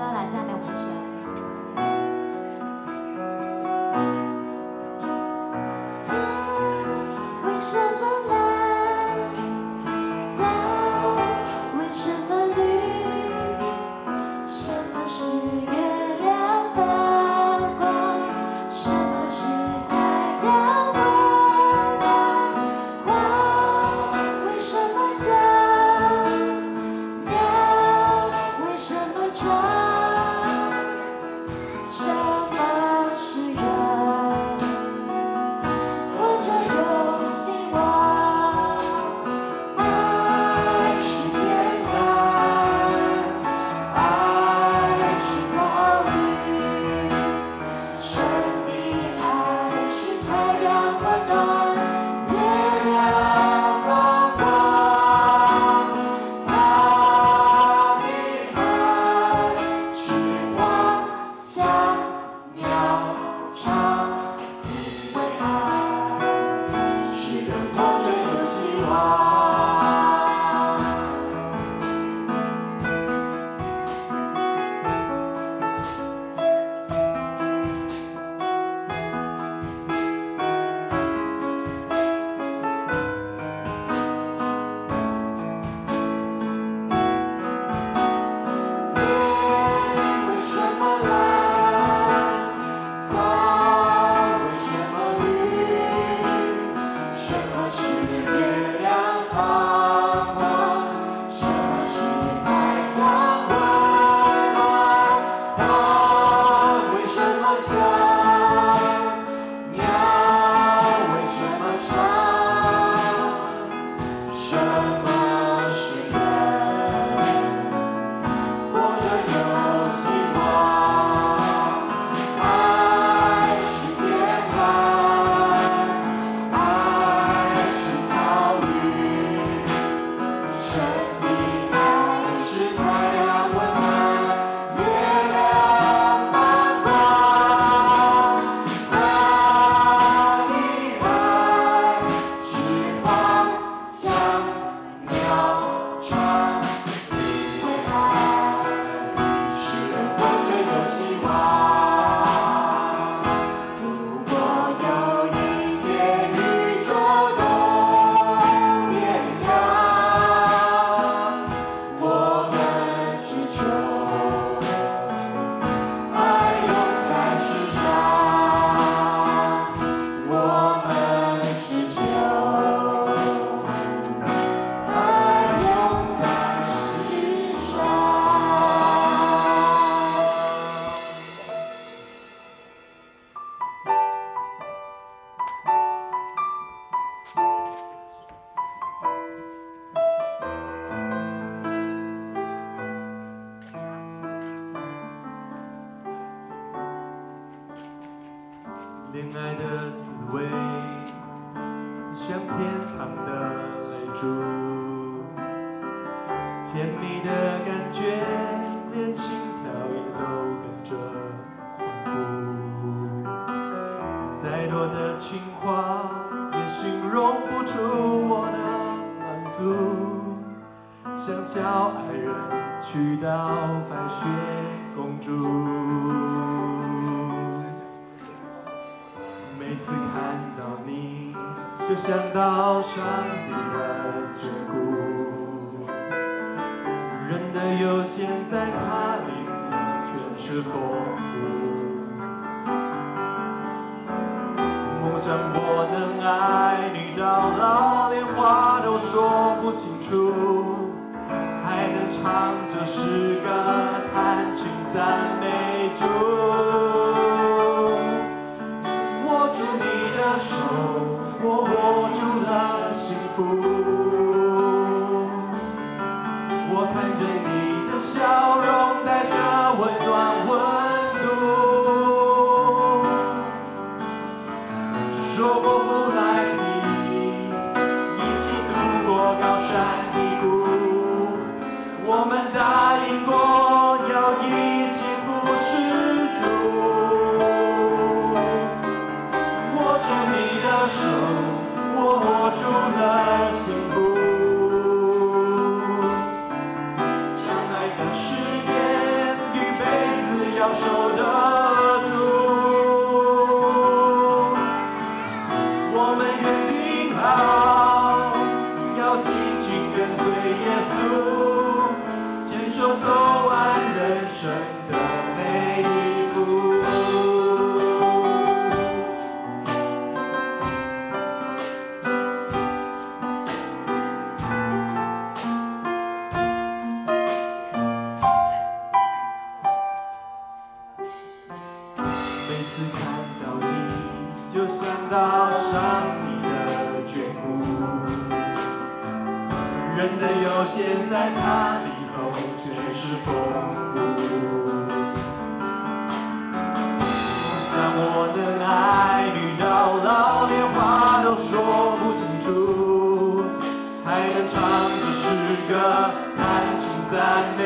到来家没有回去恋爱的滋味，像天堂的泪珠，甜蜜的感觉，连心跳也都跟着欢呼。再多的情话，也形容不出我的满足，想叫爱人娶到白雪公主。就想到上帝的眷顾。人的有限，在他里全是丰富。梦想我能爱你到老，连话都说不清楚，还能唱着诗歌，弹琴赞美主。Oh. 有现在，它以后却是丰富。我想我的爱你到老连话都说不清楚，还能唱着诗歌，弹琴赞美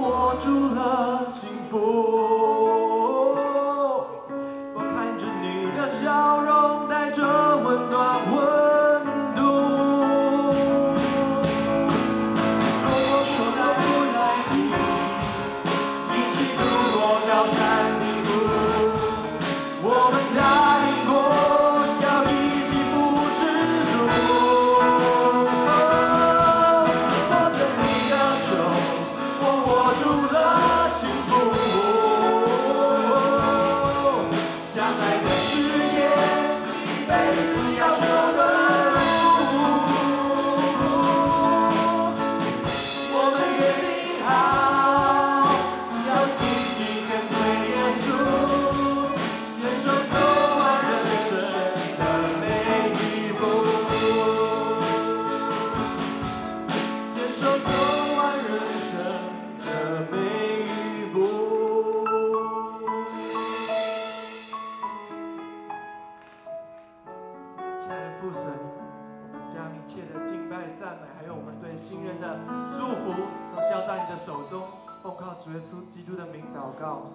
握住了幸福。我看着你的笑容，带着温暖温度。如果说到不来，一起度过高山。亲爱的父神，我们将一切的敬拜、赞美，还有我们对新人的祝福，都交在你的手中。我靠主耶稣基督的名祷告。